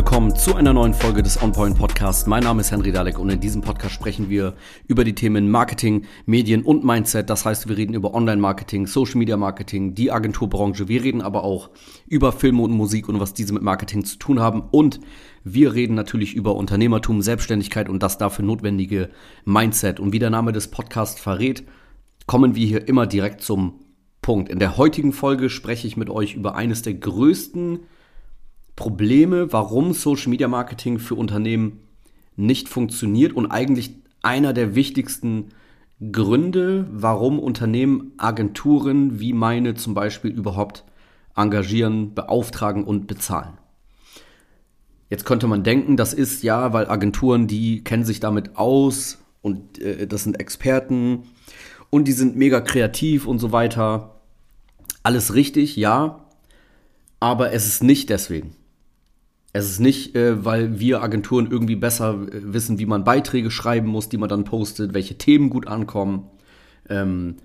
willkommen zu einer neuen Folge des OnPoint Podcast. Mein Name ist Henry Dalek und in diesem Podcast sprechen wir über die Themen Marketing, Medien und Mindset. Das heißt, wir reden über Online-Marketing, Social Media Marketing, die Agenturbranche. Wir reden aber auch über Filme und Musik und was diese mit Marketing zu tun haben. Und wir reden natürlich über Unternehmertum, Selbstständigkeit und das dafür notwendige Mindset. Und wie der Name des Podcasts verrät, kommen wir hier immer direkt zum Punkt. In der heutigen Folge spreche ich mit euch über eines der größten Probleme, warum Social Media Marketing für Unternehmen nicht funktioniert und eigentlich einer der wichtigsten Gründe, warum Unternehmen Agenturen wie meine zum Beispiel überhaupt engagieren, beauftragen und bezahlen. Jetzt könnte man denken, das ist ja, weil Agenturen, die kennen sich damit aus und äh, das sind Experten und die sind mega kreativ und so weiter. Alles richtig, ja, aber es ist nicht deswegen. Es ist nicht, äh, weil wir Agenturen irgendwie besser äh, wissen, wie man Beiträge schreiben muss, die man dann postet, welche Themen gut ankommen, ähm,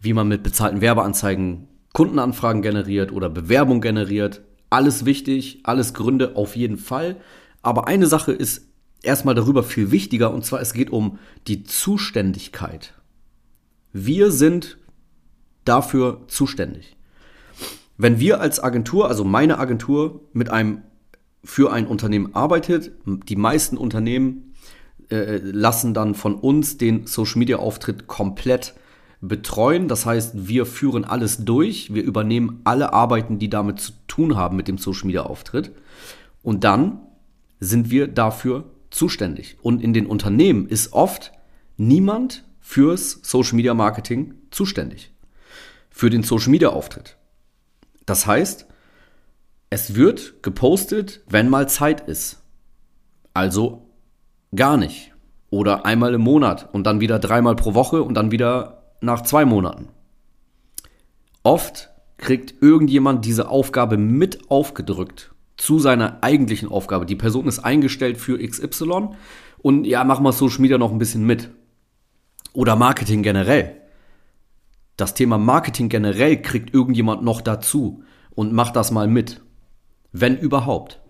wie man mit bezahlten Werbeanzeigen Kundenanfragen generiert oder Bewerbung generiert. Alles wichtig, alles Gründe auf jeden Fall. Aber eine Sache ist erstmal darüber viel wichtiger und zwar es geht um die Zuständigkeit. Wir sind dafür zuständig. Wenn wir als Agentur, also meine Agentur, mit einem für ein Unternehmen arbeitet. Die meisten Unternehmen äh, lassen dann von uns den Social Media Auftritt komplett betreuen. Das heißt, wir führen alles durch, wir übernehmen alle Arbeiten, die damit zu tun haben mit dem Social Media Auftritt. Und dann sind wir dafür zuständig. Und in den Unternehmen ist oft niemand fürs Social Media Marketing zuständig. Für den Social Media Auftritt. Das heißt, es wird gepostet, wenn mal Zeit ist. Also gar nicht. Oder einmal im Monat und dann wieder dreimal pro Woche und dann wieder nach zwei Monaten. Oft kriegt irgendjemand diese Aufgabe mit aufgedrückt zu seiner eigentlichen Aufgabe. Die Person ist eingestellt für XY und ja, mach mal Social Media noch ein bisschen mit. Oder Marketing generell. Das Thema Marketing generell kriegt irgendjemand noch dazu und macht das mal mit wenn überhaupt.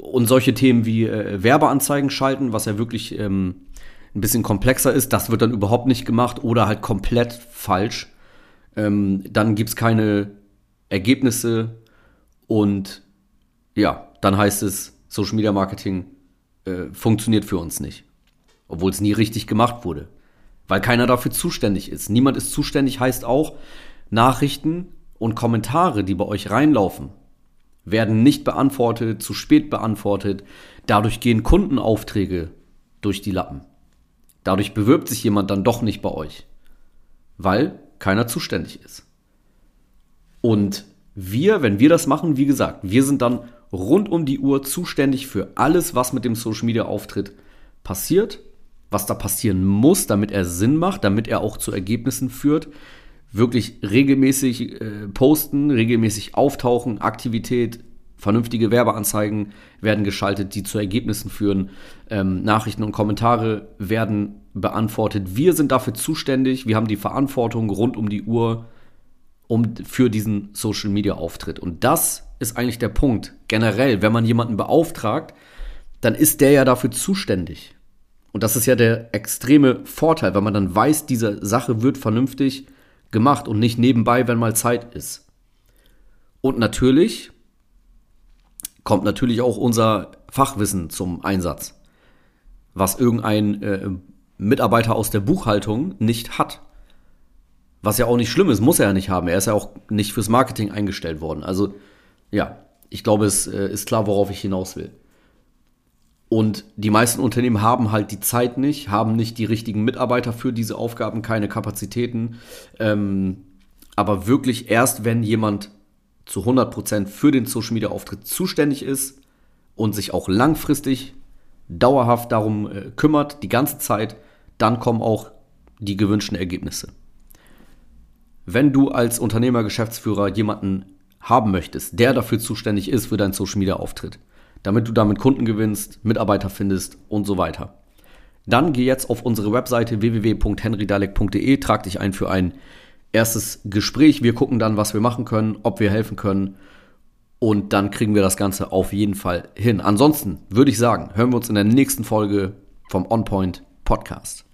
Und solche Themen wie äh, Werbeanzeigen schalten, was ja wirklich ähm, ein bisschen komplexer ist, das wird dann überhaupt nicht gemacht oder halt komplett falsch. Ähm, dann gibt es keine Ergebnisse und ja, dann heißt es, Social Media Marketing äh, funktioniert für uns nicht. Obwohl es nie richtig gemacht wurde. Weil keiner dafür zuständig ist. Niemand ist zuständig heißt auch, Nachrichten und Kommentare, die bei euch reinlaufen, werden nicht beantwortet, zu spät beantwortet. Dadurch gehen Kundenaufträge durch die Lappen. Dadurch bewirbt sich jemand dann doch nicht bei euch, weil keiner zuständig ist. Und wir, wenn wir das machen, wie gesagt, wir sind dann rund um die Uhr zuständig für alles, was mit dem Social Media Auftritt passiert, was da passieren muss, damit er Sinn macht, damit er auch zu Ergebnissen führt, wirklich regelmäßig äh, posten, regelmäßig auftauchen, Aktivität, vernünftige Werbeanzeigen werden geschaltet, die zu Ergebnissen führen, ähm, Nachrichten und Kommentare werden beantwortet. Wir sind dafür zuständig, wir haben die Verantwortung rund um die Uhr um, für diesen Social-Media-Auftritt. Und das ist eigentlich der Punkt. Generell, wenn man jemanden beauftragt, dann ist der ja dafür zuständig. Und das ist ja der extreme Vorteil, weil man dann weiß, diese Sache wird vernünftig gemacht und nicht nebenbei, wenn mal Zeit ist. Und natürlich kommt natürlich auch unser Fachwissen zum Einsatz, was irgendein äh, Mitarbeiter aus der Buchhaltung nicht hat. Was ja auch nicht schlimm ist, muss er ja nicht haben. Er ist ja auch nicht fürs Marketing eingestellt worden. Also ja, ich glaube, es äh, ist klar, worauf ich hinaus will. Und die meisten Unternehmen haben halt die Zeit nicht, haben nicht die richtigen Mitarbeiter für diese Aufgaben, keine Kapazitäten. Ähm, aber wirklich erst, wenn jemand zu 100% für den Social Media Auftritt zuständig ist und sich auch langfristig dauerhaft darum äh, kümmert, die ganze Zeit, dann kommen auch die gewünschten Ergebnisse. Wenn du als Unternehmer, Geschäftsführer jemanden haben möchtest, der dafür zuständig ist für deinen Social Media Auftritt, damit du damit Kunden gewinnst, Mitarbeiter findest und so weiter. Dann geh jetzt auf unsere Webseite www.henrydalek.de, trag dich ein für ein erstes Gespräch. Wir gucken dann, was wir machen können, ob wir helfen können. Und dann kriegen wir das Ganze auf jeden Fall hin. Ansonsten würde ich sagen, hören wir uns in der nächsten Folge vom OnPoint Podcast.